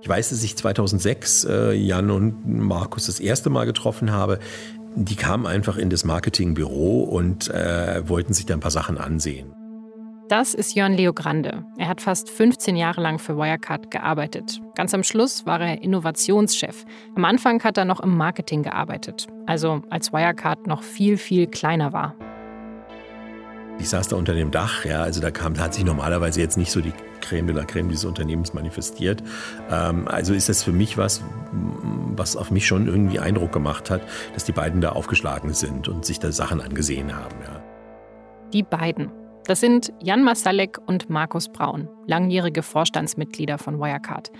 Ich weiß, dass ich 2006 äh, Jan und Markus das erste Mal getroffen habe. Die kamen einfach in das Marketingbüro und äh, wollten sich da ein paar Sachen ansehen. Das ist Jörn Leo Grande. Er hat fast 15 Jahre lang für Wirecard gearbeitet. Ganz am Schluss war er Innovationschef. Am Anfang hat er noch im Marketing gearbeitet, also als Wirecard noch viel, viel kleiner war. Ich saß da unter dem Dach, ja, also da kam, da hat sich normalerweise jetzt nicht so die Creme de la Creme dieses Unternehmens manifestiert. Ähm, also ist das für mich was, was auf mich schon irgendwie Eindruck gemacht hat, dass die beiden da aufgeschlagen sind und sich da Sachen angesehen haben, ja. Die beiden. Das sind Jan Masalek und Markus Braun, langjährige Vorstandsmitglieder von Wirecard.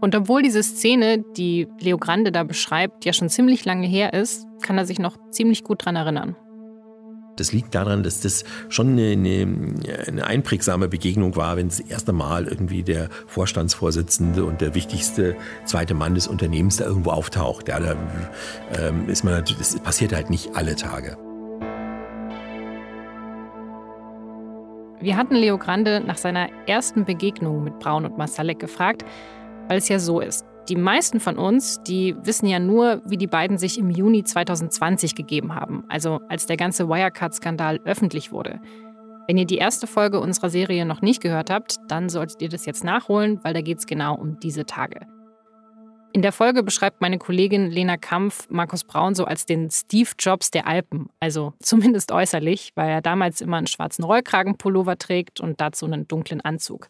Und obwohl diese Szene, die Leo Grande da beschreibt, ja schon ziemlich lange her ist, kann er sich noch ziemlich gut daran erinnern. Das liegt daran, dass das schon eine, eine, einprägsame Begegnung war, wenn das erste Mal irgendwie der Vorstandsvorsitzende und der wichtigste zweite Mann des Unternehmens da irgendwo auftaucht. Ja, da ähm, ist man das passiert halt nicht alle Tage. Wir hatten Leo Grande nach seiner ersten Begegnung mit Braun und Masalek gefragt, weil es ja so ist. Die meisten von uns, die wissen ja nur, wie die beiden sich im Juni 2020 gegeben haben, also als der ganze Wirecard-Skandal öffentlich wurde. Wenn ihr die erste Folge unserer Serie noch nicht gehört habt, dann solltet ihr das jetzt nachholen, weil da geht es genau um diese Tage. In der Folge beschreibt meine Kollegin Lena Kampf Markus Braun so als den Steve Jobs der Alpen, also zumindest äußerlich, weil er damals immer einen schwarzen Rollkragenpullover trägt und dazu einen dunklen Anzug.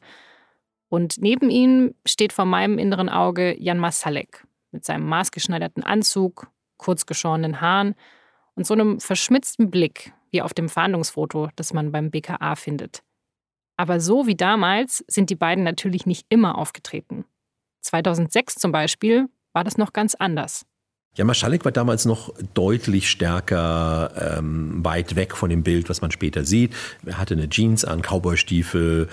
Und neben ihm steht vor meinem inneren Auge Jan Masalek mit seinem maßgeschneiderten Anzug, kurzgeschorenen Haaren und so einem verschmitzten Blick wie auf dem Fahndungsfoto, das man beim BKA findet. Aber so wie damals sind die beiden natürlich nicht immer aufgetreten. 2006 zum Beispiel war das noch ganz anders. Ja, Maschalek war damals noch deutlich stärker ähm, weit weg von dem Bild, was man später sieht. Er hatte eine Jeans an, Cowboystiefel,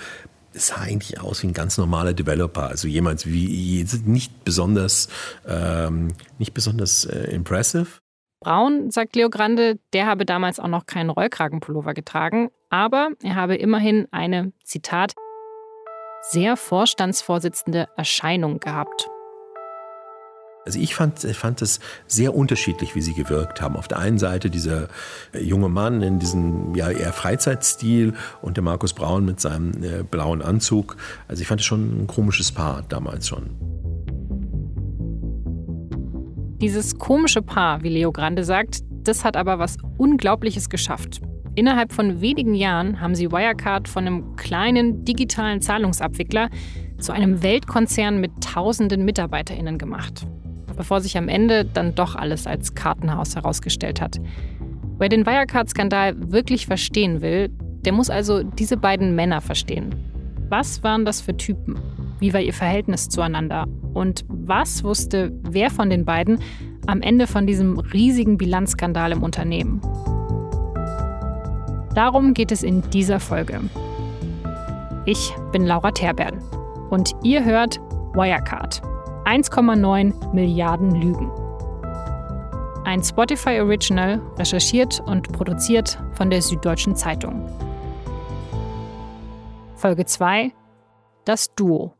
sah eigentlich aus wie ein ganz normaler Developer, also jemand wie nicht besonders, ähm, nicht besonders äh, impressive. Braun, sagt Leo Grande, der habe damals auch noch keinen Rollkragenpullover getragen, aber er habe immerhin eine, Zitat, sehr vorstandsvorsitzende Erscheinung gehabt. Also ich fand, ich fand es sehr unterschiedlich, wie sie gewirkt haben. Auf der einen Seite dieser äh, junge Mann in diesem ja, eher Freizeitstil und der Markus Braun mit seinem äh, blauen Anzug. Also ich fand es schon ein komisches Paar damals schon. Dieses komische Paar, wie Leo Grande sagt, das hat aber was Unglaubliches geschafft. Innerhalb von wenigen Jahren haben sie Wirecard von einem kleinen digitalen Zahlungsabwickler zu einem Weltkonzern mit tausenden MitarbeiterInnen gemacht bevor sich am Ende dann doch alles als Kartenhaus herausgestellt hat. Wer den Wirecard-Skandal wirklich verstehen will, der muss also diese beiden Männer verstehen. Was waren das für Typen? Wie war ihr Verhältnis zueinander? Und was wusste wer von den beiden am Ende von diesem riesigen Bilanzskandal im Unternehmen? Darum geht es in dieser Folge. Ich bin Laura Terbern und ihr hört Wirecard 1,9 Milliarden Lügen. Ein Spotify Original, recherchiert und produziert von der Süddeutschen Zeitung. Folge 2 Das Duo.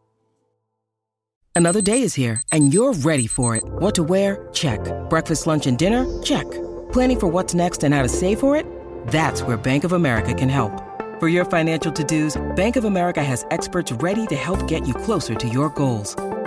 Another day is here and you're ready for it. What to wear? Check. Breakfast, lunch and dinner? Check. Planning for what's next and how to save for it? That's where Bank of America can help. For your financial to-dos, Bank of America has experts ready to help get you closer to your goals.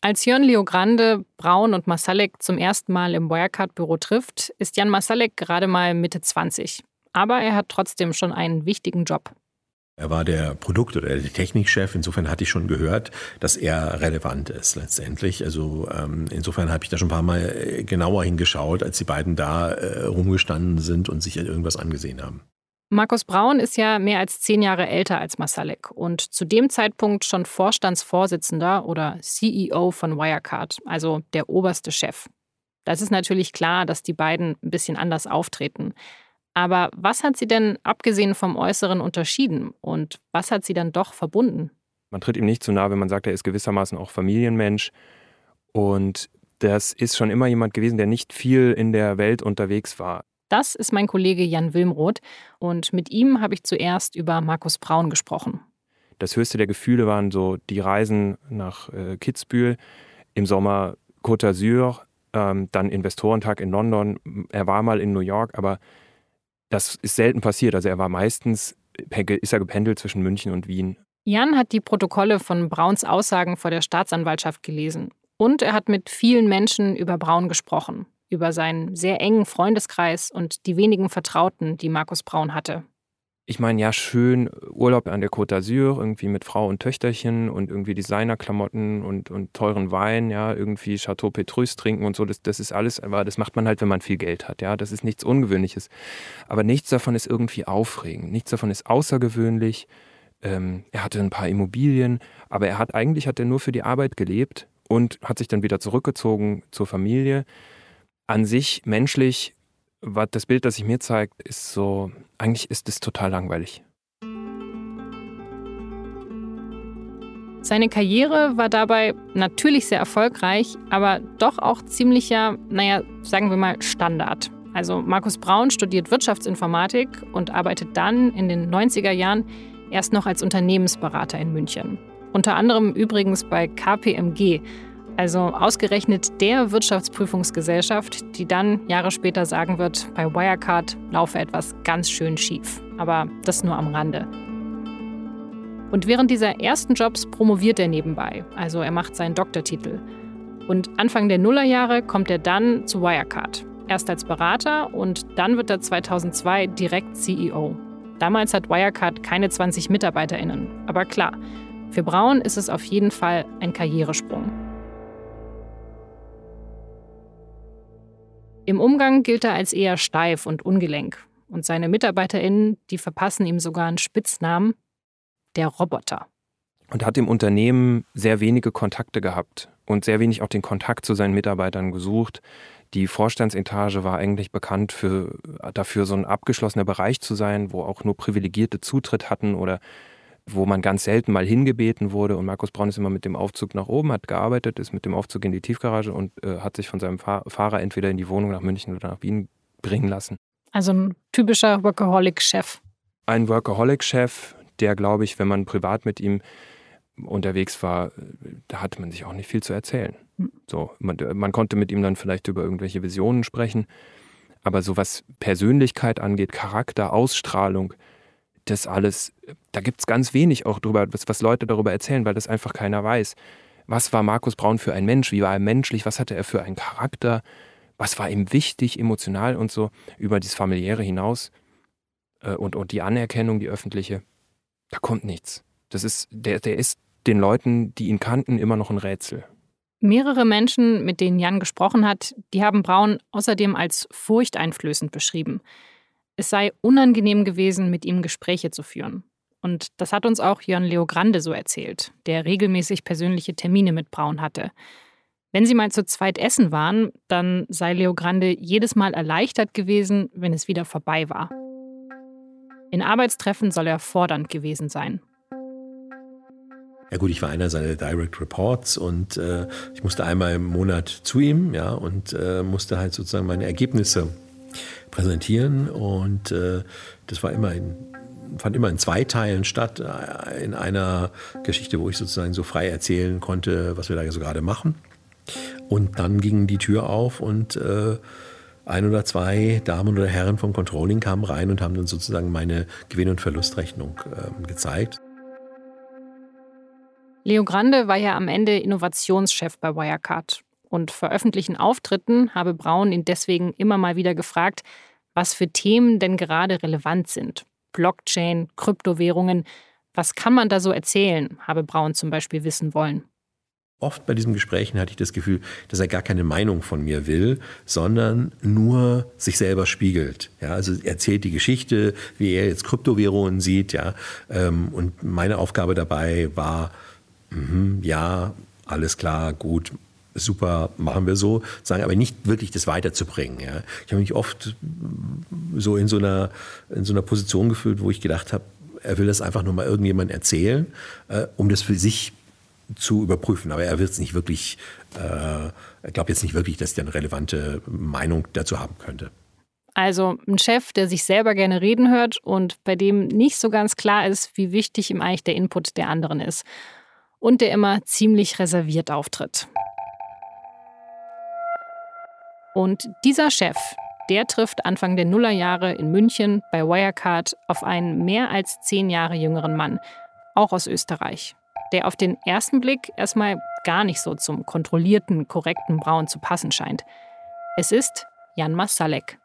Als Jörn Leo Grande, Braun und Masalek zum ersten Mal im Wirecard-Büro trifft, ist Jan Masalek gerade mal Mitte 20. Aber er hat trotzdem schon einen wichtigen Job. Er war der Produkt- oder der Technikchef. Insofern hatte ich schon gehört, dass er relevant ist letztendlich. Also ähm, insofern habe ich da schon ein paar Mal äh, genauer hingeschaut, als die beiden da äh, rumgestanden sind und sich irgendwas angesehen haben. Markus Braun ist ja mehr als zehn Jahre älter als Masalek und zu dem Zeitpunkt schon Vorstandsvorsitzender oder CEO von Wirecard, also der oberste Chef. Da ist natürlich klar, dass die beiden ein bisschen anders auftreten. Aber was hat sie denn abgesehen vom Äußeren unterschieden und was hat sie dann doch verbunden? Man tritt ihm nicht zu nahe, wenn man sagt, er ist gewissermaßen auch Familienmensch. Und das ist schon immer jemand gewesen, der nicht viel in der Welt unterwegs war. Das ist mein Kollege Jan Wilmroth und mit ihm habe ich zuerst über Markus Braun gesprochen. Das höchste der Gefühle waren so die Reisen nach äh, Kitzbühel, im Sommer Côte d'Azur, ähm, dann Investorentag in London. Er war mal in New York, aber das ist selten passiert. Also er war meistens, ist er gependelt zwischen München und Wien. Jan hat die Protokolle von Brauns Aussagen vor der Staatsanwaltschaft gelesen. Und er hat mit vielen Menschen über Braun gesprochen, über seinen sehr engen Freundeskreis und die wenigen Vertrauten, die Markus Braun hatte ich meine, ja, schön Urlaub an der Côte d'Azur, irgendwie mit Frau und Töchterchen und irgendwie Designerklamotten und, und teuren Wein, ja, irgendwie Chateau Petrus trinken und so, das, das ist alles, aber das macht man halt, wenn man viel Geld hat, ja, das ist nichts Ungewöhnliches. Aber nichts davon ist irgendwie aufregend, nichts davon ist außergewöhnlich. Ähm, er hatte ein paar Immobilien, aber er hat eigentlich hat er nur für die Arbeit gelebt und hat sich dann wieder zurückgezogen zur Familie. An sich menschlich was das Bild, das sich mir zeigt, ist so, eigentlich ist es total langweilig. Seine Karriere war dabei natürlich sehr erfolgreich, aber doch auch ziemlicher, naja, sagen wir mal Standard. Also Markus Braun studiert Wirtschaftsinformatik und arbeitet dann in den 90er Jahren erst noch als Unternehmensberater in München. Unter anderem übrigens bei KPMG, also ausgerechnet der Wirtschaftsprüfungsgesellschaft, die dann Jahre später sagen wird, bei Wirecard laufe etwas ganz schön schief. Aber das nur am Rande. Und während dieser ersten Jobs promoviert er nebenbei, also er macht seinen Doktortitel. Und Anfang der Nullerjahre kommt er dann zu Wirecard. Erst als Berater und dann wird er 2002 direkt CEO. Damals hat Wirecard keine 20 MitarbeiterInnen. Aber klar, für Braun ist es auf jeden Fall ein Karrieresprung. Im Umgang gilt er als eher steif und ungelenk. Und seine MitarbeiterInnen, die verpassen ihm sogar einen Spitznamen, der Roboter. Und hat im Unternehmen sehr wenige Kontakte gehabt und sehr wenig auch den Kontakt zu seinen Mitarbeitern gesucht. Die Vorstandsetage war eigentlich bekannt für, dafür, so ein abgeschlossener Bereich zu sein, wo auch nur Privilegierte Zutritt hatten oder wo man ganz selten mal hingebeten wurde. Und Markus Braun ist immer mit dem Aufzug nach oben, hat gearbeitet, ist mit dem Aufzug in die Tiefgarage und äh, hat sich von seinem Fahr Fahrer entweder in die Wohnung nach München oder nach Wien bringen lassen. Also ein typischer Workaholic-Chef. Ein Workaholic-Chef, der, glaube ich, wenn man privat mit ihm unterwegs war, da hatte man sich auch nicht viel zu erzählen. Hm. So, man, man konnte mit ihm dann vielleicht über irgendwelche Visionen sprechen. Aber so was Persönlichkeit angeht, Charakter, Ausstrahlung, das alles, da gibt es ganz wenig auch drüber, was, was Leute darüber erzählen, weil das einfach keiner weiß. Was war Markus Braun für ein Mensch? Wie war er menschlich? Was hatte er für einen Charakter? Was war ihm wichtig, emotional und so über das Familiäre hinaus? Äh, und, und die Anerkennung, die öffentliche, da kommt nichts. Das ist, der, der ist den Leuten, die ihn kannten, immer noch ein Rätsel. Mehrere Menschen, mit denen Jan gesprochen hat, die haben Braun außerdem als furchteinflößend beschrieben. Es sei unangenehm gewesen, mit ihm Gespräche zu führen. Und das hat uns auch Jörn Leo Grande so erzählt, der regelmäßig persönliche Termine mit Braun hatte. Wenn sie mal zu zweit essen waren, dann sei Leo Grande jedes Mal erleichtert gewesen, wenn es wieder vorbei war. In Arbeitstreffen soll er fordernd gewesen sein. Ja gut, ich war einer seiner Direct Reports und äh, ich musste einmal im Monat zu ihm, ja, und äh, musste halt sozusagen meine Ergebnisse präsentieren. Und äh, das war immer in, fand immer in zwei Teilen statt. Äh, in einer Geschichte, wo ich sozusagen so frei erzählen konnte, was wir da so gerade machen. Und dann ging die Tür auf und äh, ein oder zwei Damen oder Herren vom Controlling kamen rein und haben dann sozusagen meine Gewinn- und Verlustrechnung äh, gezeigt. Leo Grande war ja am Ende Innovationschef bei Wirecard und vor öffentlichen Auftritten habe Braun ihn deswegen immer mal wieder gefragt, was für Themen denn gerade relevant sind. Blockchain, Kryptowährungen, Was kann man da so erzählen, habe Braun zum Beispiel wissen wollen. Oft bei diesen Gesprächen hatte ich das Gefühl, dass er gar keine Meinung von mir will, sondern nur sich selber spiegelt. Ja, also er erzählt die Geschichte, wie er jetzt Kryptowährungen sieht. Ja, ähm, und meine Aufgabe dabei war, mh, ja, alles klar, gut, super, machen wir so, sagen, aber nicht wirklich das weiterzubringen. Ja. Ich habe mich oft so in so einer, in so einer Position gefühlt, wo ich gedacht habe, er will das einfach nur mal irgendjemandem erzählen, äh, um das für sich zu überprüfen. Aber er wird es nicht wirklich, äh, er glaubt jetzt nicht wirklich, dass er eine relevante Meinung dazu haben könnte. Also ein Chef, der sich selber gerne reden hört und bei dem nicht so ganz klar ist, wie wichtig ihm eigentlich der Input der anderen ist. Und der immer ziemlich reserviert auftritt. Und dieser Chef, der trifft Anfang der Nullerjahre in München bei Wirecard auf einen mehr als zehn Jahre jüngeren Mann, auch aus Österreich der auf den ersten Blick erstmal gar nicht so zum kontrollierten, korrekten Braun zu passen scheint. Es ist Jan Masalek.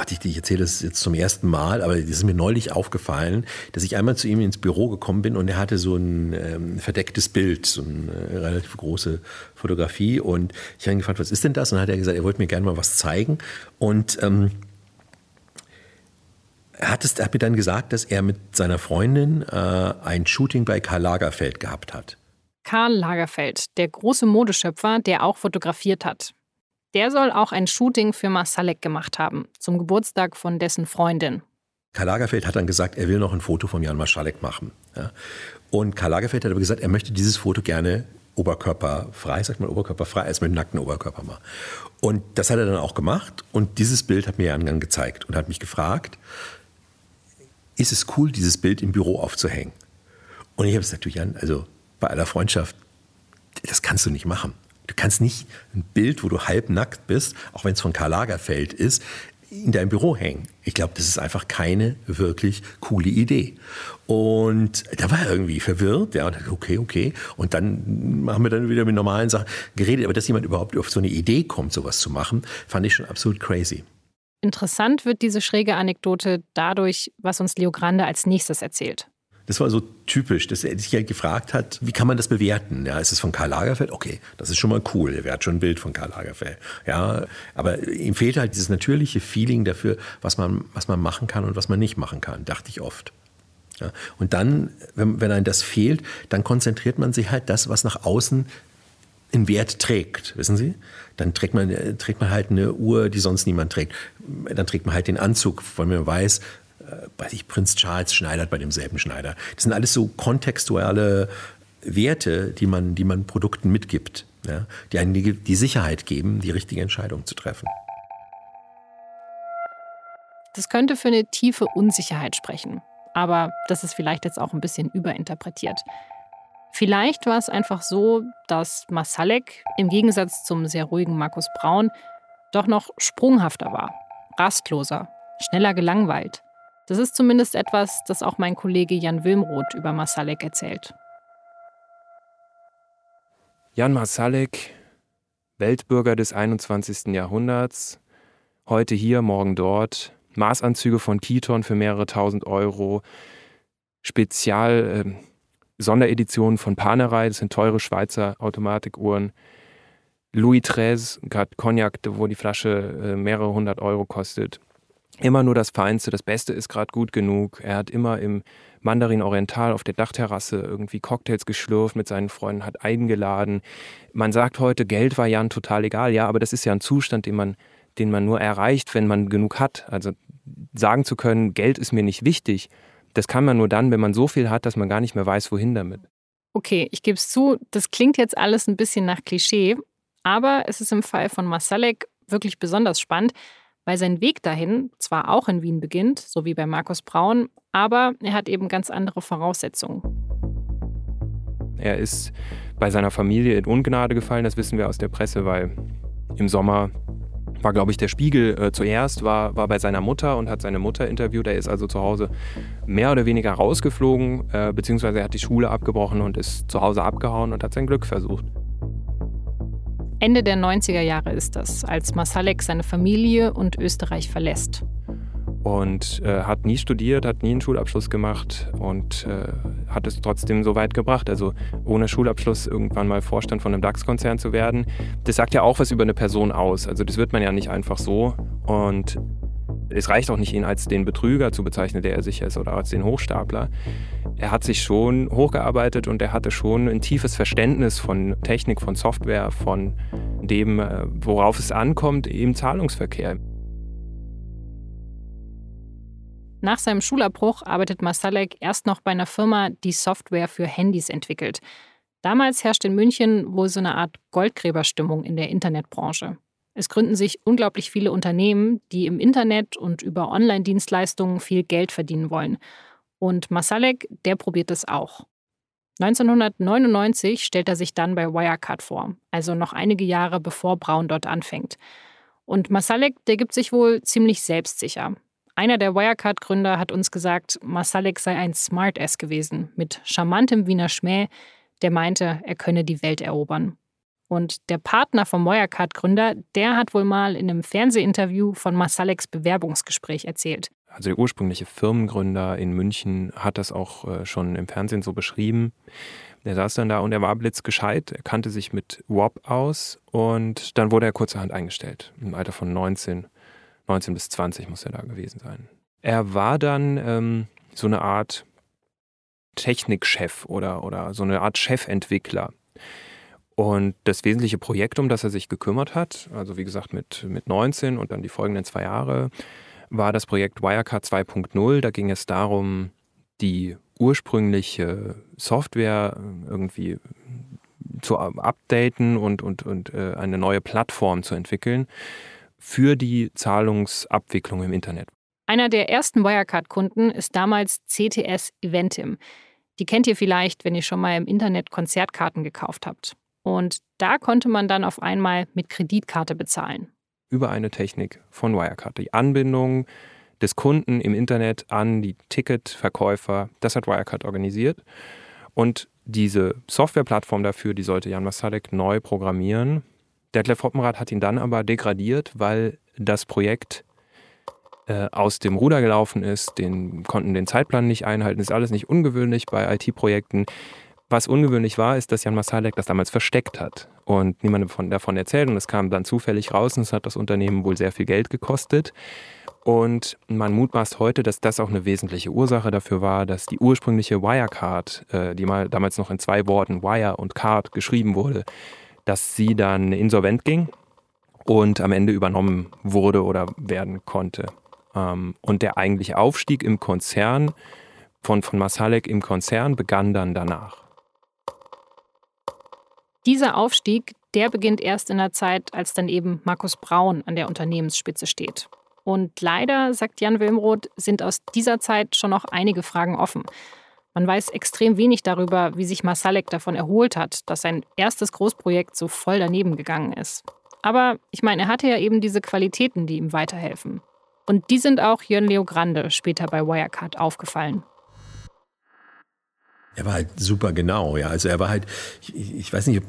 Gott, ich, ich erzähle das jetzt zum ersten Mal, aber es ist mir neulich aufgefallen, dass ich einmal zu ihm ins Büro gekommen bin und er hatte so ein ähm, verdecktes Bild, so eine äh, relativ große Fotografie und ich habe ihn gefragt, was ist denn das? Und dann hat er gesagt, er wollte mir gerne mal was zeigen und ähm, er hat, es, er hat mir dann gesagt, dass er mit seiner Freundin äh, ein Shooting bei Karl Lagerfeld gehabt hat. Karl Lagerfeld, der große Modeschöpfer, der auch fotografiert hat. Der soll auch ein Shooting für Masalek gemacht haben, zum Geburtstag von dessen Freundin. Karl Lagerfeld hat dann gesagt, er will noch ein Foto von Jan Masalek machen. Ja. Und Karl Lagerfeld hat aber gesagt, er möchte dieses Foto gerne oberkörperfrei, sagt man oberkörperfrei, als mit nackten Oberkörper machen. Und das hat er dann auch gemacht. Und dieses Bild hat mir Jan dann gezeigt und hat mich gefragt, ist es cool, dieses Bild im Büro aufzuhängen. Und ich habe es natürlich an, also bei aller Freundschaft, das kannst du nicht machen. Du kannst nicht ein Bild, wo du halbnackt bist, auch wenn es von Karl Lagerfeld ist, in deinem Büro hängen. Ich glaube, das ist einfach keine wirklich coole Idee. Und da war er irgendwie verwirrt, ja, und okay, okay. Und dann haben wir dann wieder mit normalen Sachen geredet. Aber dass jemand überhaupt auf so eine Idee kommt, sowas zu machen, fand ich schon absolut crazy. Interessant wird diese schräge Anekdote dadurch, was uns Leo Grande als nächstes erzählt. Das war so typisch, dass er sich ja gefragt hat, wie kann man das bewerten? Ja, ist es von Karl Lagerfeld? Okay, das ist schon mal cool. Er hat schon ein Bild von Karl Lagerfeld. Ja, aber ihm fehlt halt dieses natürliche Feeling dafür, was man, was man machen kann und was man nicht machen kann, dachte ich oft. Ja, und dann, wenn, wenn einem das fehlt, dann konzentriert man sich halt das, was nach außen einen Wert trägt, wissen Sie? Dann trägt man, trägt man halt eine Uhr, die sonst niemand trägt. Dann trägt man halt den Anzug, von dem man weiß, weiß ich, Prinz Charles schneidert bei demselben Schneider. Das sind alles so kontextuelle Werte, die man, die man Produkten mitgibt, ja? die einem die, die Sicherheit geben, die richtige Entscheidung zu treffen. Das könnte für eine tiefe Unsicherheit sprechen. Aber das ist vielleicht jetzt auch ein bisschen überinterpretiert. Vielleicht war es einfach so, dass Masalek im Gegensatz zum sehr ruhigen Markus Braun doch noch sprunghafter war, rastloser, schneller gelangweilt. Das ist zumindest etwas, das auch mein Kollege Jan Wilmroth über Masalek erzählt. Jan Masalek, Weltbürger des 21. Jahrhunderts, heute hier, morgen dort, Maßanzüge von Kiton für mehrere tausend Euro, Spezial, äh, Sondereditionen von Panerei, das sind teure Schweizer Automatikuhren. Louis XIII, gerade Cognac, wo die Flasche äh, mehrere hundert Euro kostet. Immer nur das Feinste, das Beste ist gerade gut genug. Er hat immer im Mandarin Oriental auf der Dachterrasse irgendwie Cocktails geschlürft mit seinen Freunden, hat eingeladen. Man sagt heute, Geld war Jan total egal. Ja, aber das ist ja ein Zustand, den man, den man nur erreicht, wenn man genug hat. Also sagen zu können, Geld ist mir nicht wichtig, das kann man nur dann, wenn man so viel hat, dass man gar nicht mehr weiß, wohin damit. Okay, ich gebe es zu, das klingt jetzt alles ein bisschen nach Klischee, aber es ist im Fall von Masalek wirklich besonders spannend, weil sein Weg dahin zwar auch in Wien beginnt, so wie bei Markus Braun, aber er hat eben ganz andere Voraussetzungen. Er ist bei seiner Familie in Ungnade gefallen, das wissen wir aus der Presse, weil im Sommer war, glaube ich, der Spiegel äh, zuerst, war, war bei seiner Mutter und hat seine Mutter interviewt. Er ist also zu Hause mehr oder weniger rausgeflogen, äh, beziehungsweise er hat die Schule abgebrochen und ist zu Hause abgehauen und hat sein Glück versucht. Ende der 90er Jahre ist das, als Masalek seine Familie und Österreich verlässt. und äh, hat nie studiert, hat nie einen Schulabschluss gemacht und äh, hat es trotzdem so weit gebracht. Also ohne Schulabschluss irgendwann mal Vorstand von einem DAX-Konzern zu werden, das sagt ja auch was über eine Person aus. Also das wird man ja nicht einfach so und es reicht auch nicht, ihn als den Betrüger zu bezeichnen, der er sicher ist, oder als den Hochstapler. Er hat sich schon hochgearbeitet und er hatte schon ein tiefes Verständnis von Technik, von Software, von dem, äh, worauf es ankommt im Zahlungsverkehr. Nach seinem Schulabbruch arbeitet Masalek erst noch bei einer Firma, die Software für Handys entwickelt. Damals herrscht in München wohl so eine Art Goldgräberstimmung in der Internetbranche. Es gründen sich unglaublich viele Unternehmen, die im Internet und über Online-Dienstleistungen viel Geld verdienen wollen. Und Masalek, der probiert es auch. 1999 stellt er sich dann bei Wirecard vor, also noch einige Jahre bevor Braun dort anfängt. Und Masalek, der gibt sich wohl ziemlich selbstsicher. Einer der Wirecard-Gründer hat uns gesagt, Masalek sei ein Smartass gewesen, mit charmantem Wiener Schmäh, der meinte, er könne die Welt erobern. Und der Partner vom Wirecard-Gründer, der hat wohl mal in einem Fernsehinterview von Masaleks Bewerbungsgespräch erzählt. Also der ursprüngliche Firmengründer in München hat das auch äh, schon im Fernsehen so beschrieben. Der saß dann da und er war blitzgescheit, er kannte sich mit WAP aus und dann wurde er kurzerhand eingestellt, im Alter von 19. 19 bis 20 muss er da gewesen sein. Er war dann ähm, so eine Art Technikchef oder, oder so eine Art Chefentwickler. Und das wesentliche Projekt, um das er sich gekümmert hat, also wie gesagt mit, mit 19 und dann die folgenden zwei Jahre, war das Projekt Wirecard 2.0. Da ging es darum, die ursprüngliche Software irgendwie zu updaten und, und, und äh, eine neue Plattform zu entwickeln, für die Zahlungsabwicklung im Internet. Einer der ersten Wirecard-Kunden ist damals CTS Eventim. Die kennt ihr vielleicht, wenn ihr schon mal im Internet Konzertkarten gekauft habt. Und da konnte man dann auf einmal mit Kreditkarte bezahlen. Über eine Technik von Wirecard. Die Anbindung des Kunden im Internet an die Ticketverkäufer, das hat Wirecard organisiert. Und diese Softwareplattform dafür, die sollte Jan Masalek neu programmieren. Detlef Hoppenrath hat ihn dann aber degradiert, weil das Projekt äh, aus dem Ruder gelaufen ist, den konnten den Zeitplan nicht einhalten. Ist alles nicht ungewöhnlich bei IT-Projekten. Was ungewöhnlich war, ist, dass Jan Masalek das damals versteckt hat und niemand davon erzählt. Und es kam dann zufällig raus und es hat das Unternehmen wohl sehr viel Geld gekostet. Und man mutmaßt heute, dass das auch eine wesentliche Ursache dafür war, dass die ursprüngliche Wirecard, äh, die mal damals noch in zwei Worten Wire und Card geschrieben wurde, dass sie dann insolvent ging und am Ende übernommen wurde oder werden konnte. Ähm, und der eigentliche Aufstieg im Konzern von, von Masalek im Konzern begann dann danach. Dieser Aufstieg, der beginnt erst in der Zeit, als dann eben Markus Braun an der Unternehmensspitze steht. Und leider, sagt Jan Wilmroth, sind aus dieser Zeit schon noch einige Fragen offen. Man weiß extrem wenig darüber, wie sich Masalek davon erholt hat, dass sein erstes Großprojekt so voll daneben gegangen ist. Aber ich meine, er hatte ja eben diese Qualitäten, die ihm weiterhelfen. Und die sind auch Jörn Leo Grande später bei Wirecard aufgefallen. Er war halt super genau, ja. Also er war halt, ich, ich weiß nicht,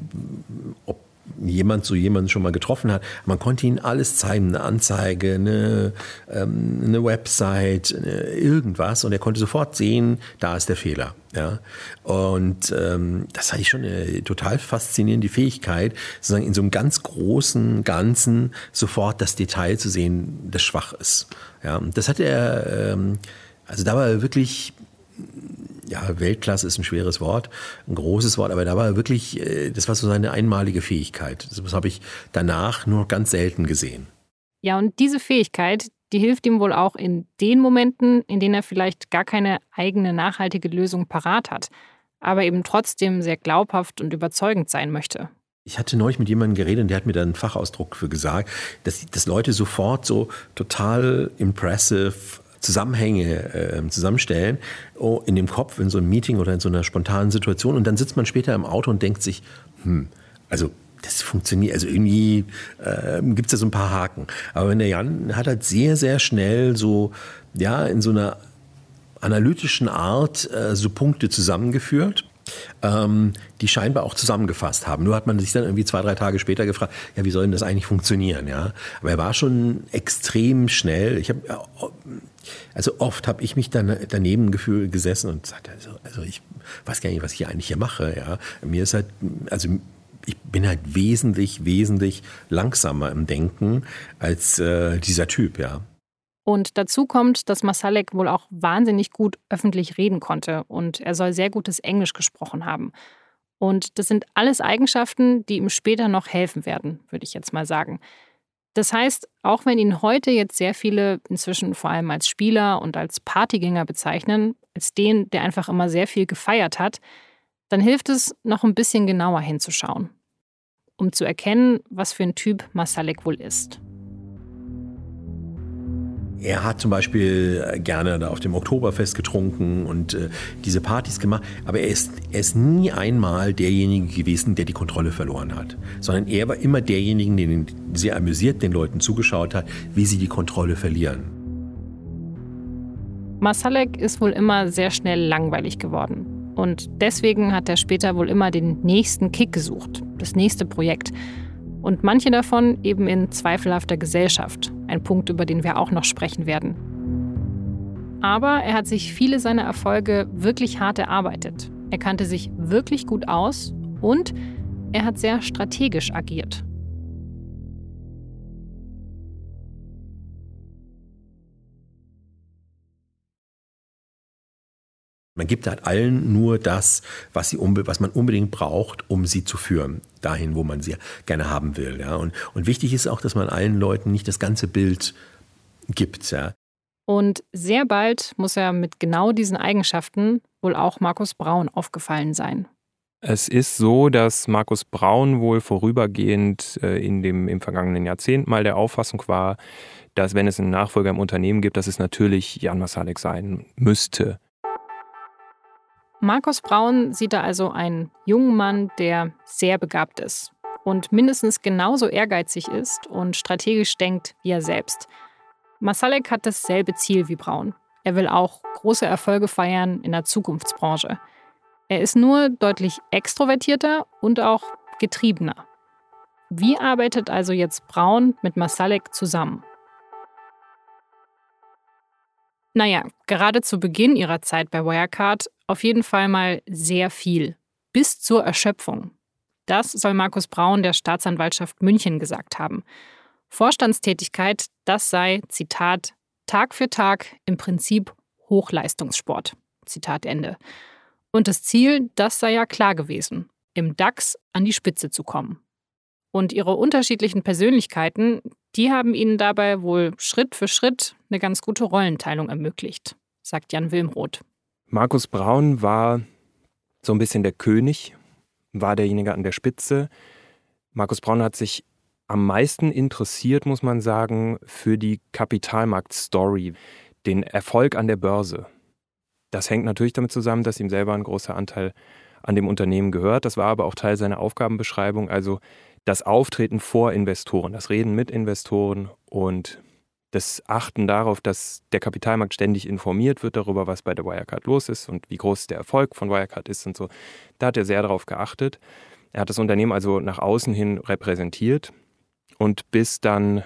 ob jemand so jemanden schon mal getroffen hat. Man konnte ihnen alles zeigen, eine Anzeige, eine, ähm, eine Website, irgendwas und er konnte sofort sehen, da ist der Fehler. Ja, und ähm, das hatte ich schon eine total faszinierende Fähigkeit, sozusagen in so einem ganz großen Ganzen sofort das Detail zu sehen, das schwach ist. Ja, das hat er, ähm, also da war er wirklich ja, Weltklasse ist ein schweres Wort, ein großes Wort, aber da war wirklich, äh, das war so seine einmalige Fähigkeit. Das habe ich danach nur ganz selten gesehen. Ja, und diese Fähigkeit, die hilft ihm wohl auch in den Momenten, in denen er vielleicht gar keine eigene nachhaltige Lösung parat hat, aber eben trotzdem sehr glaubhaft und überzeugend sein möchte. Ich hatte neulich mit jemandem geredet und der hat mir da einen Fachausdruck für gesagt, dass, dass Leute sofort so total impressive Zusammenhänge äh, zusammenstellen oh, in dem Kopf, in so einem Meeting oder in so einer spontanen Situation. Und dann sitzt man später im Auto und denkt sich, hm, also das funktioniert, also irgendwie äh, gibt es da so ein paar Haken. Aber wenn der Jan hat halt sehr, sehr schnell so, ja, in so einer analytischen Art äh, so Punkte zusammengeführt. Ähm, die scheinbar auch zusammengefasst haben. Nur hat man sich dann irgendwie zwei, drei Tage später gefragt, ja, wie soll denn das eigentlich funktionieren? Ja, aber er war schon extrem schnell. Ich habe also oft habe ich mich dann daneben gefühl, gesessen und gesagt, also, also ich weiß gar nicht, was ich hier eigentlich hier mache. Ja, mir ist halt, also ich bin halt wesentlich, wesentlich langsamer im Denken als äh, dieser Typ, ja. Und dazu kommt, dass Masalek wohl auch wahnsinnig gut öffentlich reden konnte und er soll sehr gutes Englisch gesprochen haben. Und das sind alles Eigenschaften, die ihm später noch helfen werden, würde ich jetzt mal sagen. Das heißt, auch wenn ihn heute jetzt sehr viele inzwischen vor allem als Spieler und als Partygänger bezeichnen, als den, der einfach immer sehr viel gefeiert hat, dann hilft es, noch ein bisschen genauer hinzuschauen, um zu erkennen, was für ein Typ Masalek wohl ist. Er hat zum Beispiel äh, gerne da auf dem Oktoberfest getrunken und äh, diese Partys gemacht, aber er ist, er ist nie einmal derjenige gewesen, der die Kontrolle verloren hat, sondern er war immer derjenige, der sehr amüsiert den Leuten zugeschaut hat, wie sie die Kontrolle verlieren. Masalek ist wohl immer sehr schnell langweilig geworden. Und deswegen hat er später wohl immer den nächsten Kick gesucht, das nächste Projekt. Und manche davon eben in zweifelhafter Gesellschaft, ein Punkt, über den wir auch noch sprechen werden. Aber er hat sich viele seiner Erfolge wirklich hart erarbeitet. Er kannte sich wirklich gut aus und er hat sehr strategisch agiert. Man gibt halt allen nur das, was, sie was man unbedingt braucht, um sie zu führen, dahin, wo man sie gerne haben will. Ja. Und, und wichtig ist auch, dass man allen Leuten nicht das ganze Bild gibt. Ja. Und sehr bald muss er mit genau diesen Eigenschaften wohl auch Markus Braun aufgefallen sein. Es ist so, dass Markus Braun wohl vorübergehend äh, in dem, im vergangenen Jahrzehnt mal der Auffassung war, dass wenn es einen Nachfolger im Unternehmen gibt, dass es natürlich Jan Masalek sein müsste. Markus Braun sieht da also einen jungen Mann, der sehr begabt ist und mindestens genauso ehrgeizig ist und strategisch denkt wie er selbst. Masalek hat dasselbe Ziel wie Braun. Er will auch große Erfolge feiern in der Zukunftsbranche. Er ist nur deutlich extrovertierter und auch getriebener. Wie arbeitet also jetzt Braun mit Masalek zusammen? Naja, gerade zu Beginn ihrer Zeit bei Wirecard auf jeden Fall mal sehr viel. Bis zur Erschöpfung. Das soll Markus Braun der Staatsanwaltschaft München gesagt haben. Vorstandstätigkeit, das sei, Zitat, Tag für Tag im Prinzip Hochleistungssport. Zitat Ende. Und das Ziel, das sei ja klar gewesen, im DAX an die Spitze zu kommen. Und ihre unterschiedlichen Persönlichkeiten, die haben ihnen dabei wohl Schritt für Schritt eine ganz gute Rollenteilung ermöglicht, sagt Jan Wilmroth. Markus Braun war so ein bisschen der König, war derjenige an der Spitze. Markus Braun hat sich am meisten interessiert, muss man sagen, für die Kapitalmarkt-Story, den Erfolg an der Börse. Das hängt natürlich damit zusammen, dass ihm selber ein großer Anteil an dem Unternehmen gehört. Das war aber auch Teil seiner Aufgabenbeschreibung. Also das Auftreten vor Investoren, das Reden mit Investoren und das Achten darauf, dass der Kapitalmarkt ständig informiert wird darüber, was bei der Wirecard los ist und wie groß der Erfolg von Wirecard ist und so. Da hat er sehr darauf geachtet. Er hat das Unternehmen also nach außen hin repräsentiert und bis dann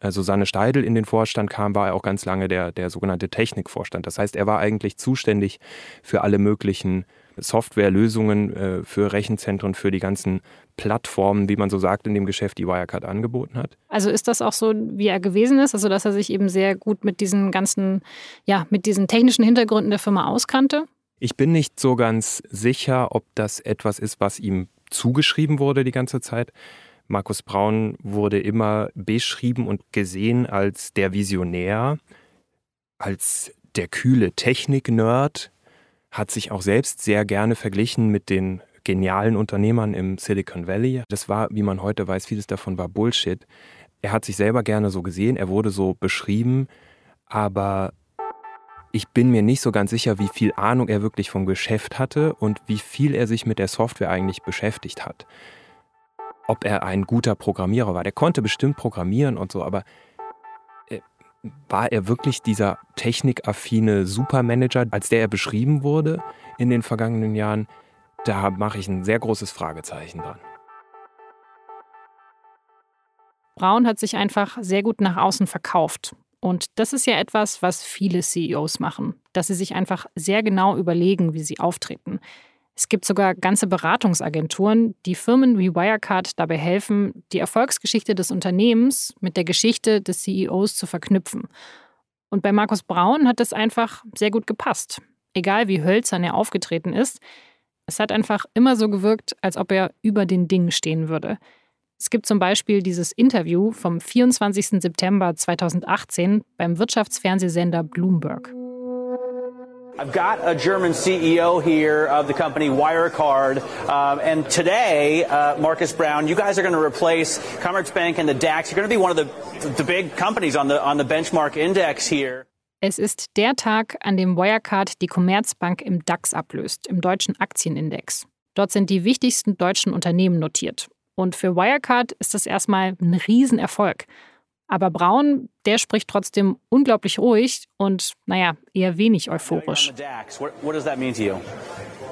also Susanne Steidel in den Vorstand kam, war er auch ganz lange der, der sogenannte Technikvorstand. Das heißt, er war eigentlich zuständig für alle möglichen Softwarelösungen, äh, für Rechenzentren, für die ganzen Plattformen, wie man so sagt, in dem Geschäft, die Wirecard angeboten hat. Also ist das auch so, wie er gewesen ist, also dass er sich eben sehr gut mit diesen ganzen, ja, mit diesen technischen Hintergründen der Firma auskannte? Ich bin nicht so ganz sicher, ob das etwas ist, was ihm zugeschrieben wurde die ganze Zeit. Markus Braun wurde immer beschrieben und gesehen als der Visionär, als der kühle Technik-Nerd, hat sich auch selbst sehr gerne verglichen mit den genialen Unternehmern im Silicon Valley. Das war, wie man heute weiß, vieles davon war Bullshit. Er hat sich selber gerne so gesehen, er wurde so beschrieben, aber ich bin mir nicht so ganz sicher, wie viel Ahnung er wirklich vom Geschäft hatte und wie viel er sich mit der Software eigentlich beschäftigt hat. Ob er ein guter Programmierer war. Der konnte bestimmt programmieren und so, aber war er wirklich dieser technikaffine Supermanager, als der er beschrieben wurde in den vergangenen Jahren? Da mache ich ein sehr großes Fragezeichen dran. Braun hat sich einfach sehr gut nach außen verkauft. Und das ist ja etwas, was viele CEOs machen, dass sie sich einfach sehr genau überlegen, wie sie auftreten. Es gibt sogar ganze Beratungsagenturen, die Firmen wie Wirecard dabei helfen, die Erfolgsgeschichte des Unternehmens mit der Geschichte des CEOs zu verknüpfen. Und bei Markus Braun hat das einfach sehr gut gepasst. Egal wie hölzern er aufgetreten ist, es hat einfach immer so gewirkt, als ob er über den Dingen stehen würde. Es gibt zum Beispiel dieses Interview vom 24. September 2018 beim Wirtschaftsfernsehsender Bloomberg. I've got a German CEO here of the company Wirecard, uh, and today, uh, Marcus Brown, you guys are going to replace Commerzbank and the DAX. You're going to be one of the, the big companies on the on the benchmark index here. Es ist der Tag, an dem Wirecard die Commerzbank im DAX ablöst, im deutschen Aktienindex. Dort sind die wichtigsten deutschen Unternehmen notiert. Und für Wirecard ist das erstmal ein Riesenerfolg. Aber Braun, der spricht trotzdem unglaublich ruhig und, naja, eher wenig euphorisch.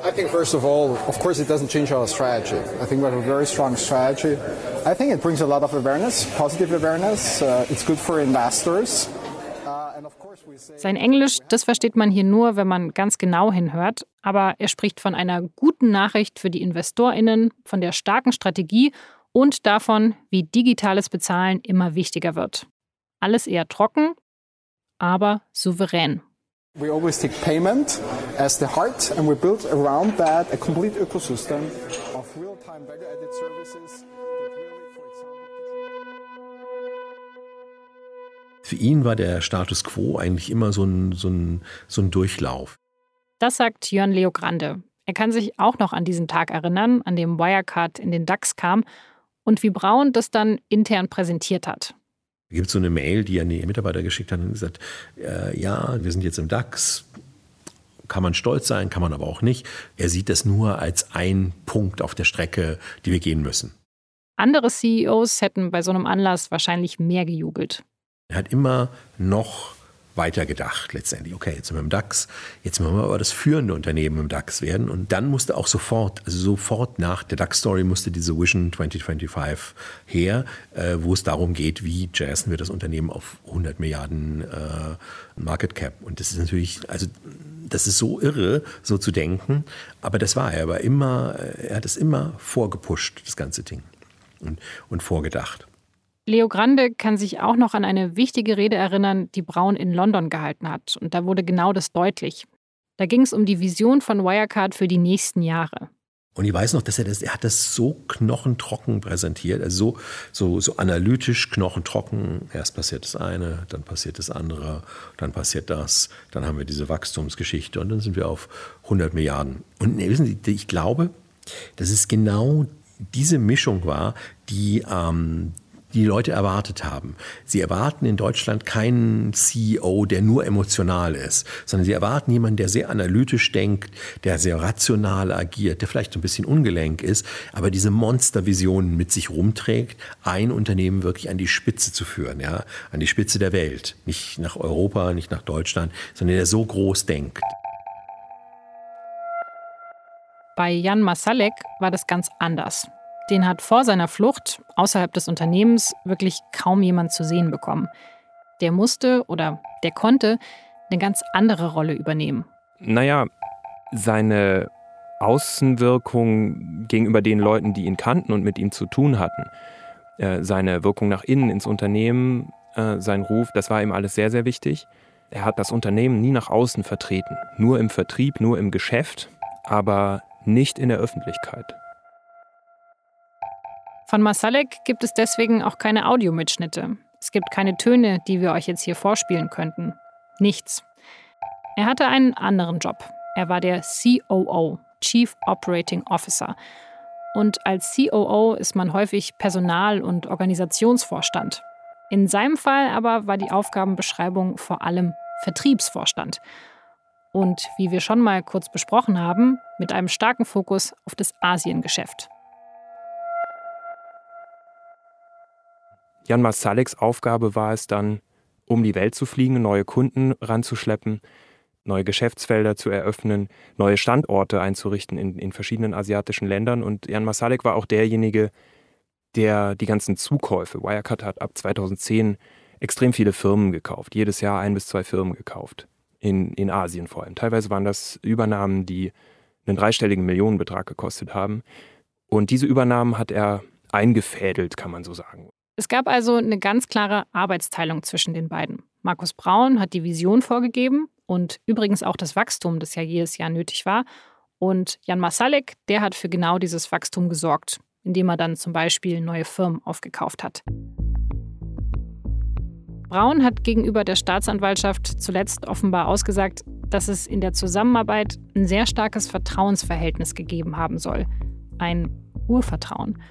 I think first of all, of course, it doesn't change our strategy. I think we have a very strong strategy. I think it brings a lot of awareness, positive awareness. Uh, it's good for investors. Sein Englisch, das versteht man hier nur, wenn man ganz genau hinhört. Aber er spricht von einer guten Nachricht für die InvestorInnen, von der starken Strategie und davon, wie digitales Bezahlen immer wichtiger wird. Alles eher trocken, aber souverän. We always take payment as the heart and we build around that a complete ecosystem of real-time value-added services. Für ihn war der Status quo eigentlich immer so ein, so ein, so ein Durchlauf. Das sagt Jörn Leo Grande. Er kann sich auch noch an diesen Tag erinnern, an dem Wirecard in den DAX kam und wie Braun das dann intern präsentiert hat. Es gibt so eine Mail, die er an die Mitarbeiter geschickt hat und gesagt, äh, ja, wir sind jetzt im DAX, kann man stolz sein, kann man aber auch nicht. Er sieht das nur als ein Punkt auf der Strecke, die wir gehen müssen. Andere CEOs hätten bei so einem Anlass wahrscheinlich mehr gejubelt. Er hat immer noch weiter gedacht letztendlich. Okay, jetzt sind wir im DAX, jetzt müssen wir aber das führende Unternehmen im DAX werden. Und dann musste auch sofort, also sofort nach der DAX-Story musste diese Vision 2025 her, äh, wo es darum geht, wie jazzen wir das Unternehmen auf 100 Milliarden äh, Market Cap. Und das ist natürlich, also das ist so irre, so zu denken. Aber das war er. Aber immer, er hat es immer vorgepusht, das ganze Ding. Und, und vorgedacht. Leo Grande kann sich auch noch an eine wichtige Rede erinnern, die Braun in London gehalten hat. Und da wurde genau das deutlich. Da ging es um die Vision von Wirecard für die nächsten Jahre. Und ich weiß noch, dass er das, er hat das so knochentrocken präsentiert, also so, so, so analytisch knochentrocken. Erst passiert das eine, dann passiert das andere, dann passiert das, dann haben wir diese Wachstumsgeschichte und dann sind wir auf 100 Milliarden. Und wissen Sie, ich glaube, dass es genau diese Mischung war, die, ähm, die Leute erwartet haben. Sie erwarten in Deutschland keinen CEO, der nur emotional ist, sondern sie erwarten jemanden, der sehr analytisch denkt, der sehr rational agiert, der vielleicht ein bisschen ungelenk ist, aber diese Monstervisionen mit sich rumträgt, ein Unternehmen wirklich an die Spitze zu führen, ja, an die Spitze der Welt, nicht nach Europa, nicht nach Deutschland, sondern der so groß denkt. Bei Jan Masalek war das ganz anders. Den hat vor seiner Flucht außerhalb des Unternehmens wirklich kaum jemand zu sehen bekommen. Der musste oder der konnte eine ganz andere Rolle übernehmen. Naja, seine Außenwirkung gegenüber den Leuten, die ihn kannten und mit ihm zu tun hatten, äh, seine Wirkung nach innen ins Unternehmen, äh, sein Ruf, das war ihm alles sehr, sehr wichtig. Er hat das Unternehmen nie nach außen vertreten, nur im Vertrieb, nur im Geschäft, aber nicht in der Öffentlichkeit. Von Masalek gibt es deswegen auch keine Audiomitschnitte. Es gibt keine Töne, die wir euch jetzt hier vorspielen könnten. Nichts. Er hatte einen anderen Job. Er war der COO, Chief Operating Officer. Und als COO ist man häufig Personal- und Organisationsvorstand. In seinem Fall aber war die Aufgabenbeschreibung vor allem Vertriebsvorstand. Und wie wir schon mal kurz besprochen haben, mit einem starken Fokus auf das Asiengeschäft. Jan Masaleks Aufgabe war es dann, um die Welt zu fliegen, neue Kunden ranzuschleppen, neue Geschäftsfelder zu eröffnen, neue Standorte einzurichten in, in verschiedenen asiatischen Ländern. Und Jan Masalek war auch derjenige, der die ganzen Zukäufe, Wirecard hat ab 2010 extrem viele Firmen gekauft, jedes Jahr ein bis zwei Firmen gekauft, in, in Asien vor allem. Teilweise waren das Übernahmen, die einen dreistelligen Millionenbetrag gekostet haben. Und diese Übernahmen hat er eingefädelt, kann man so sagen. Es gab also eine ganz klare Arbeitsteilung zwischen den beiden. Markus Braun hat die Vision vorgegeben und übrigens auch das Wachstum, das ja jedes Jahr nötig war. Und Jan Masalek, der hat für genau dieses Wachstum gesorgt, indem er dann zum Beispiel neue Firmen aufgekauft hat. Braun hat gegenüber der Staatsanwaltschaft zuletzt offenbar ausgesagt, dass es in der Zusammenarbeit ein sehr starkes Vertrauensverhältnis gegeben haben soll. Ein Urvertrauen.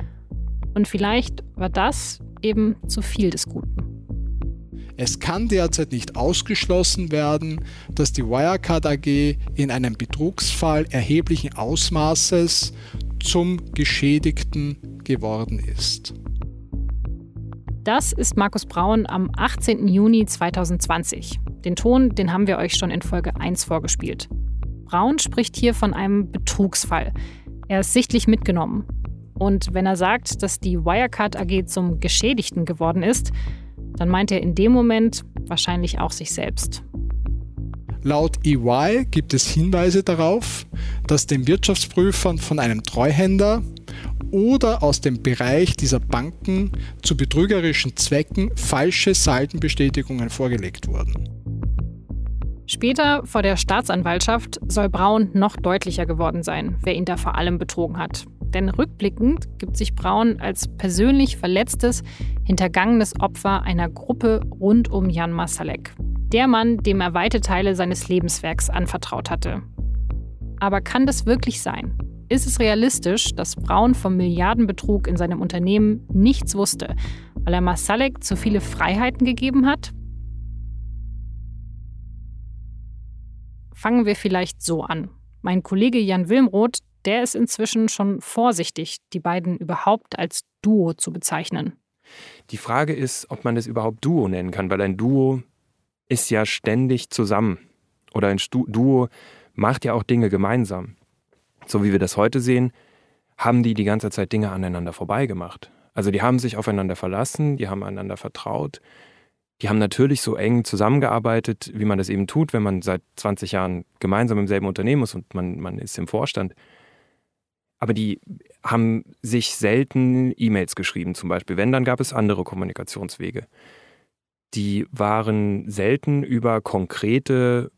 Und vielleicht war das eben zu viel des Guten. Es kann derzeit nicht ausgeschlossen werden, dass die Wirecard AG in einem Betrugsfall erheblichen Ausmaßes zum Geschädigten geworden ist. Das ist Markus Braun am 18. Juni 2020. Den Ton, den haben wir euch schon in Folge 1 vorgespielt. Braun spricht hier von einem Betrugsfall. Er ist sichtlich mitgenommen. Und wenn er sagt, dass die Wirecard AG zum Geschädigten geworden ist, dann meint er in dem Moment wahrscheinlich auch sich selbst. Laut EY gibt es Hinweise darauf, dass den Wirtschaftsprüfern von einem Treuhänder oder aus dem Bereich dieser Banken zu betrügerischen Zwecken falsche Saldenbestätigungen vorgelegt wurden. Später vor der Staatsanwaltschaft soll Braun noch deutlicher geworden sein, wer ihn da vor allem betrogen hat. Denn rückblickend gibt sich Braun als persönlich verletztes, hintergangenes Opfer einer Gruppe rund um Jan Masalek. Der Mann, dem er weite Teile seines Lebenswerks anvertraut hatte. Aber kann das wirklich sein? Ist es realistisch, dass Braun vom Milliardenbetrug in seinem Unternehmen nichts wusste, weil er Masalek zu viele Freiheiten gegeben hat? Fangen wir vielleicht so an. Mein Kollege Jan Wilmroth, der ist inzwischen schon vorsichtig, die beiden überhaupt als Duo zu bezeichnen. Die Frage ist, ob man es überhaupt Duo nennen kann, weil ein Duo ist ja ständig zusammen. Oder ein Duo macht ja auch Dinge gemeinsam. So wie wir das heute sehen, haben die die ganze Zeit Dinge aneinander vorbeigemacht. Also die haben sich aufeinander verlassen, die haben einander vertraut, die haben natürlich so eng zusammengearbeitet, wie man das eben tut, wenn man seit 20 Jahren gemeinsam im selben Unternehmen ist und man, man ist im Vorstand. Aber die haben sich selten E-Mails geschrieben, zum Beispiel. Wenn, dann gab es andere Kommunikationswege. Die waren selten über konkrete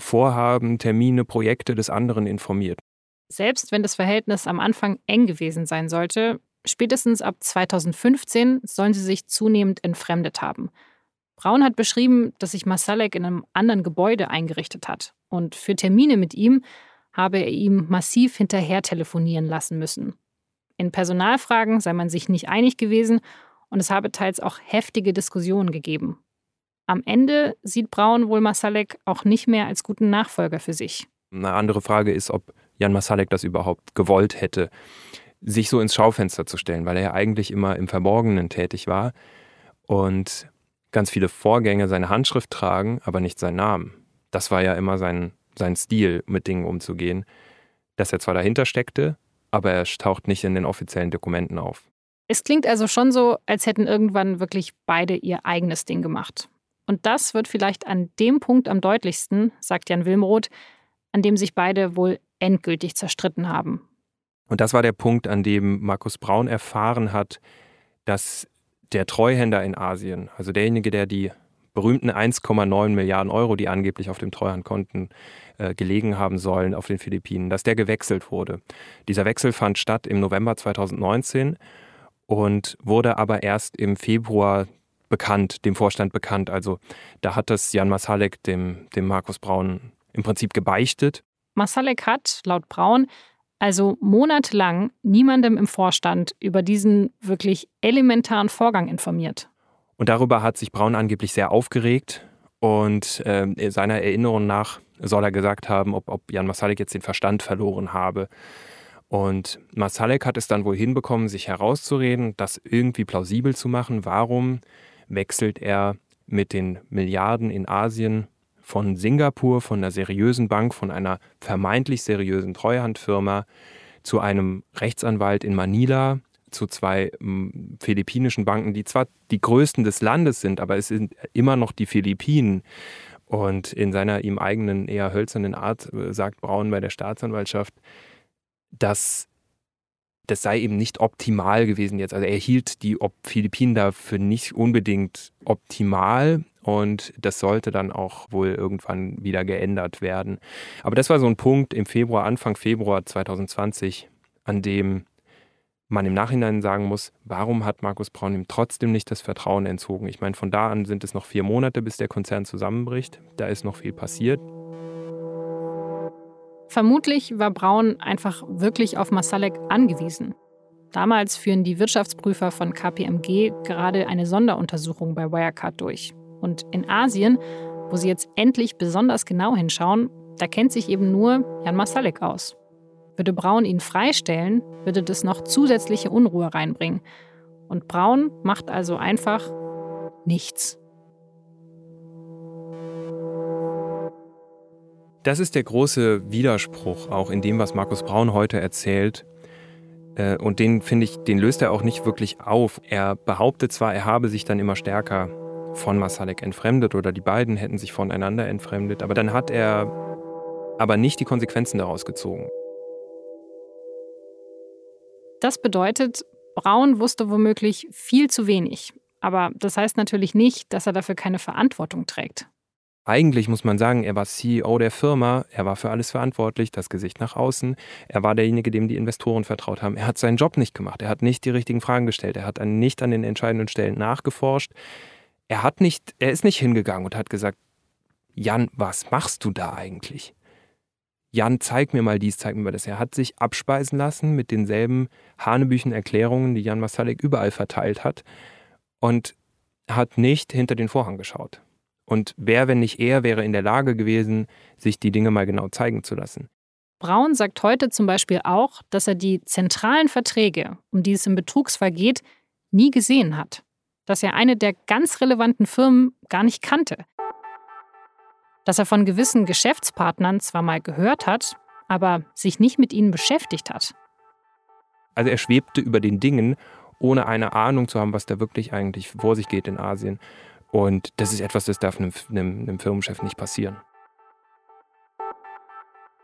Vorhaben, Termine, Projekte des anderen informiert. Selbst wenn das Verhältnis am Anfang eng gewesen sein sollte, spätestens ab 2015 sollen sie sich zunehmend entfremdet haben. Braun hat beschrieben, dass sich Masalek in einem anderen Gebäude eingerichtet hat. Und für Termine mit ihm habe er ihm massiv hinterher telefonieren lassen müssen. In Personalfragen sei man sich nicht einig gewesen und es habe teils auch heftige Diskussionen gegeben. Am Ende sieht Braun wohl Masalek auch nicht mehr als guten Nachfolger für sich. Eine andere Frage ist, ob Jan Masalek das überhaupt gewollt hätte, sich so ins Schaufenster zu stellen, weil er ja eigentlich immer im Verborgenen tätig war. Und ganz viele Vorgänge seine Handschrift tragen, aber nicht seinen Namen. Das war ja immer sein, sein Stil, mit Dingen umzugehen, dass er zwar dahinter steckte, aber er taucht nicht in den offiziellen Dokumenten auf. Es klingt also schon so, als hätten irgendwann wirklich beide ihr eigenes Ding gemacht. Und das wird vielleicht an dem Punkt am deutlichsten, sagt Jan Wilmroth, an dem sich beide wohl endgültig zerstritten haben. Und das war der Punkt, an dem Markus Braun erfahren hat, dass der Treuhänder in Asien, also derjenige, der die berühmten 1,9 Milliarden Euro, die angeblich auf dem Treuhandkonten äh, gelegen haben sollen auf den Philippinen, dass der gewechselt wurde. Dieser Wechsel fand statt im November 2019 und wurde aber erst im Februar bekannt, dem Vorstand bekannt. Also da hat das Jan Masalek dem, dem Markus Braun im Prinzip gebeichtet. Masalek hat, laut Braun, also monatelang niemandem im Vorstand über diesen wirklich elementaren Vorgang informiert. Und darüber hat sich Braun angeblich sehr aufgeregt. Und äh, seiner Erinnerung nach soll er gesagt haben, ob, ob Jan Masalek jetzt den Verstand verloren habe. Und Masalek hat es dann wohl hinbekommen, sich herauszureden, das irgendwie plausibel zu machen. Warum wechselt er mit den Milliarden in Asien von Singapur, von einer seriösen Bank, von einer vermeintlich seriösen Treuhandfirma zu einem Rechtsanwalt in Manila, zu zwei m, philippinischen Banken, die zwar die größten des Landes sind, aber es sind immer noch die Philippinen. Und in seiner ihm eigenen, eher hölzernen Art äh, sagt Braun bei der Staatsanwaltschaft, dass das sei eben nicht optimal gewesen jetzt. Also er hielt die Philippinen dafür nicht unbedingt optimal und das sollte dann auch wohl irgendwann wieder geändert werden. Aber das war so ein Punkt im Februar, Anfang Februar 2020, an dem man im Nachhinein sagen muss, warum hat Markus Braun ihm trotzdem nicht das Vertrauen entzogen? Ich meine, von da an sind es noch vier Monate, bis der Konzern zusammenbricht. Da ist noch viel passiert. Vermutlich war Braun einfach wirklich auf Masalek angewiesen. Damals führen die Wirtschaftsprüfer von KPMG gerade eine Sonderuntersuchung bei Wirecard durch. Und in Asien, wo sie jetzt endlich besonders genau hinschauen, da kennt sich eben nur Jan Masalek aus. Würde Braun ihn freistellen, würde das noch zusätzliche Unruhe reinbringen. Und Braun macht also einfach nichts. Das ist der große Widerspruch auch in dem, was Markus Braun heute erzählt. Äh, und den finde ich, den löst er auch nicht wirklich auf. Er behauptet zwar, er habe sich dann immer stärker von Masalek entfremdet oder die beiden hätten sich voneinander entfremdet, aber dann hat er aber nicht die Konsequenzen daraus gezogen. Das bedeutet, Braun wusste womöglich viel zu wenig. Aber das heißt natürlich nicht, dass er dafür keine Verantwortung trägt. Eigentlich muss man sagen, er war CEO der Firma, er war für alles verantwortlich, das Gesicht nach außen. Er war derjenige, dem die Investoren vertraut haben. Er hat seinen Job nicht gemacht, er hat nicht die richtigen Fragen gestellt, er hat nicht an den entscheidenden Stellen nachgeforscht. Er hat nicht, er ist nicht hingegangen und hat gesagt, Jan, was machst du da eigentlich? Jan, zeig mir mal dies, zeig mir mal das. Er hat sich abspeisen lassen mit denselben Hanebüchen Erklärungen, die Jan Masalek überall verteilt hat und hat nicht hinter den Vorhang geschaut. Und wer, wenn nicht er, wäre in der Lage gewesen, sich die Dinge mal genau zeigen zu lassen. Braun sagt heute zum Beispiel auch, dass er die zentralen Verträge, um die es im Betrugsfall geht, nie gesehen hat. Dass er eine der ganz relevanten Firmen gar nicht kannte. Dass er von gewissen Geschäftspartnern zwar mal gehört hat, aber sich nicht mit ihnen beschäftigt hat. Also er schwebte über den Dingen, ohne eine Ahnung zu haben, was da wirklich eigentlich vor sich geht in Asien. Und das ist etwas, das darf einem, einem, einem Firmenchef nicht passieren.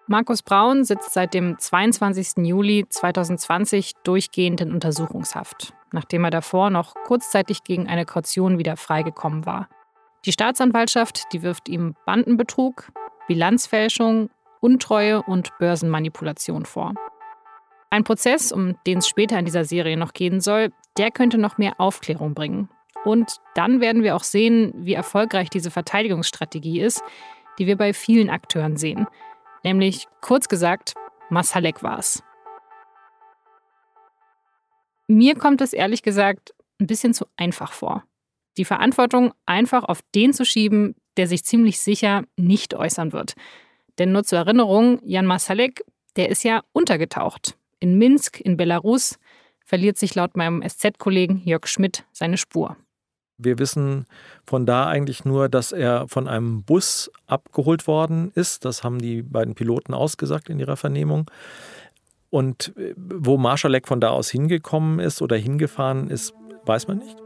Markus Braun sitzt seit dem 22. Juli 2020 durchgehend in Untersuchungshaft, nachdem er davor noch kurzzeitig gegen eine Kaution wieder freigekommen war. Die Staatsanwaltschaft, die wirft ihm Bandenbetrug, Bilanzfälschung, Untreue und Börsenmanipulation vor. Ein Prozess, um den es später in dieser Serie noch gehen soll, der könnte noch mehr Aufklärung bringen und dann werden wir auch sehen, wie erfolgreich diese Verteidigungsstrategie ist, die wir bei vielen Akteuren sehen. Nämlich, kurz gesagt, Masalek war es. Mir kommt es ehrlich gesagt ein bisschen zu einfach vor. Die Verantwortung einfach auf den zu schieben, der sich ziemlich sicher nicht äußern wird. Denn nur zur Erinnerung, Jan Masalek, der ist ja untergetaucht. In Minsk, in Belarus, verliert sich laut meinem SZ-Kollegen Jörg Schmidt seine Spur. Wir wissen von da eigentlich nur, dass er von einem Bus abgeholt worden ist. Das haben die beiden Piloten ausgesagt in ihrer Vernehmung. Und äh, wo Marschalek von da aus hingekommen ist oder hingefahren ist, weiß man nicht.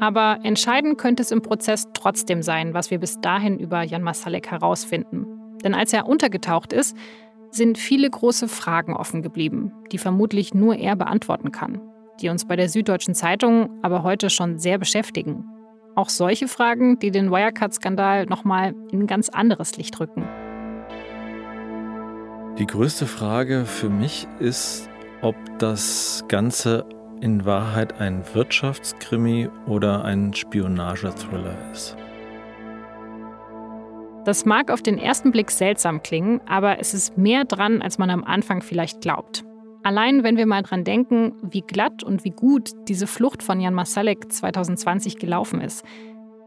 Aber entscheidend könnte es im Prozess trotzdem sein, was wir bis dahin über Jan Masalek herausfinden. Denn als er untergetaucht ist, sind viele große Fragen offen geblieben, die vermutlich nur er beantworten kann die uns bei der Süddeutschen Zeitung aber heute schon sehr beschäftigen. Auch solche Fragen, die den Wirecard-Skandal nochmal in ein ganz anderes Licht rücken. Die größte Frage für mich ist, ob das Ganze in Wahrheit ein Wirtschaftskrimi oder ein Spionagethriller ist. Das mag auf den ersten Blick seltsam klingen, aber es ist mehr dran, als man am Anfang vielleicht glaubt. Allein wenn wir mal dran denken, wie glatt und wie gut diese Flucht von Jan Masalek 2020 gelaufen ist.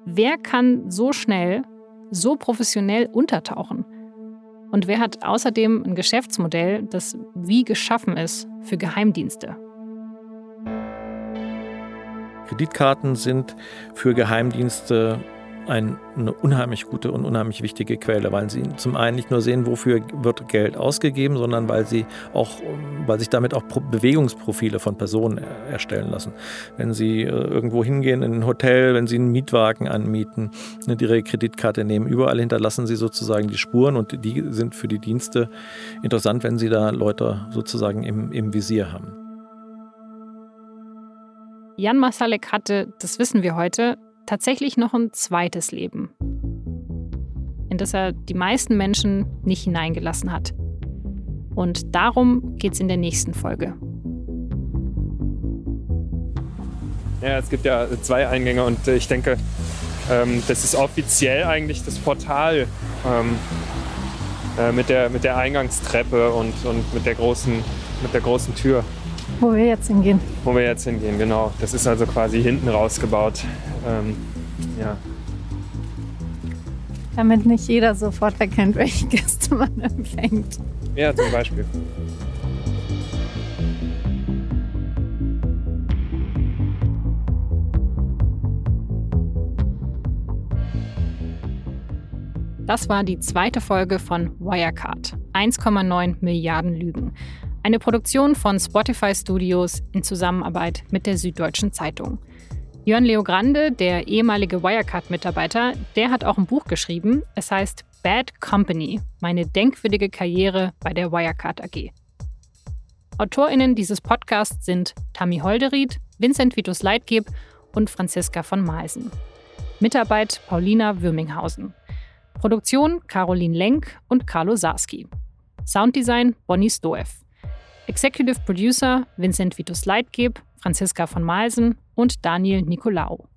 Wer kann so schnell, so professionell untertauchen? Und wer hat außerdem ein Geschäftsmodell, das wie geschaffen ist für Geheimdienste? Kreditkarten sind für Geheimdienste ein, eine unheimlich gute und unheimlich wichtige Quelle, weil sie zum einen nicht nur sehen, wofür wird Geld ausgegeben, sondern weil sie auch, weil sich damit auch Bewegungsprofile von Personen erstellen lassen. Wenn sie äh, irgendwo hingehen in ein Hotel, wenn sie einen Mietwagen anmieten, ihre Kreditkarte nehmen, überall hinterlassen sie sozusagen die Spuren und die sind für die Dienste interessant, wenn sie da Leute sozusagen im, im Visier haben. Jan Masalek hatte, das wissen wir heute, tatsächlich noch ein zweites Leben, in das er die meisten Menschen nicht hineingelassen hat. Und darum geht es in der nächsten Folge. Ja, es gibt ja zwei Eingänge und ich denke, ähm, das ist offiziell eigentlich das Portal ähm, äh, mit, der, mit der Eingangstreppe und, und mit, der großen, mit der großen Tür. Wo wir jetzt hingehen. Wo wir jetzt hingehen, genau. Das ist also quasi hinten rausgebaut. Ähm, ja. Damit nicht jeder sofort erkennt, welche Gäste man empfängt. Ja, zum Beispiel. Das war die zweite Folge von Wirecard. 1,9 Milliarden Lügen. Eine Produktion von Spotify Studios in Zusammenarbeit mit der Süddeutschen Zeitung. Jörn Leogrande, der ehemalige Wirecard-Mitarbeiter, der hat auch ein Buch geschrieben. Es heißt Bad Company, meine denkwürdige Karriere bei der Wirecard AG. AutorInnen dieses Podcasts sind Tammy Holderried, Vincent Vitus Leitgeb und Franziska von Malsen. Mitarbeit Paulina Würminghausen. Produktion Caroline Lenk und Carlo Sarski. Sounddesign Bonnie Stoev. Executive Producer Vincent Vitus Leitgeb, Franziska von Malsen und Daniel Nicolaou.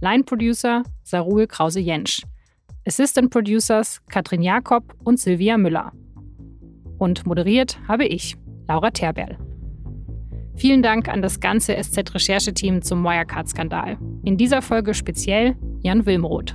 Line Producer Sarul Krause-Jensch. Assistant Producers Katrin Jakob und Silvia Müller. Und moderiert habe ich, Laura Terberl. Vielen Dank an das ganze SZ-Rechercheteam zum Wirecard-Skandal. In dieser Folge speziell Jan Wilmroth.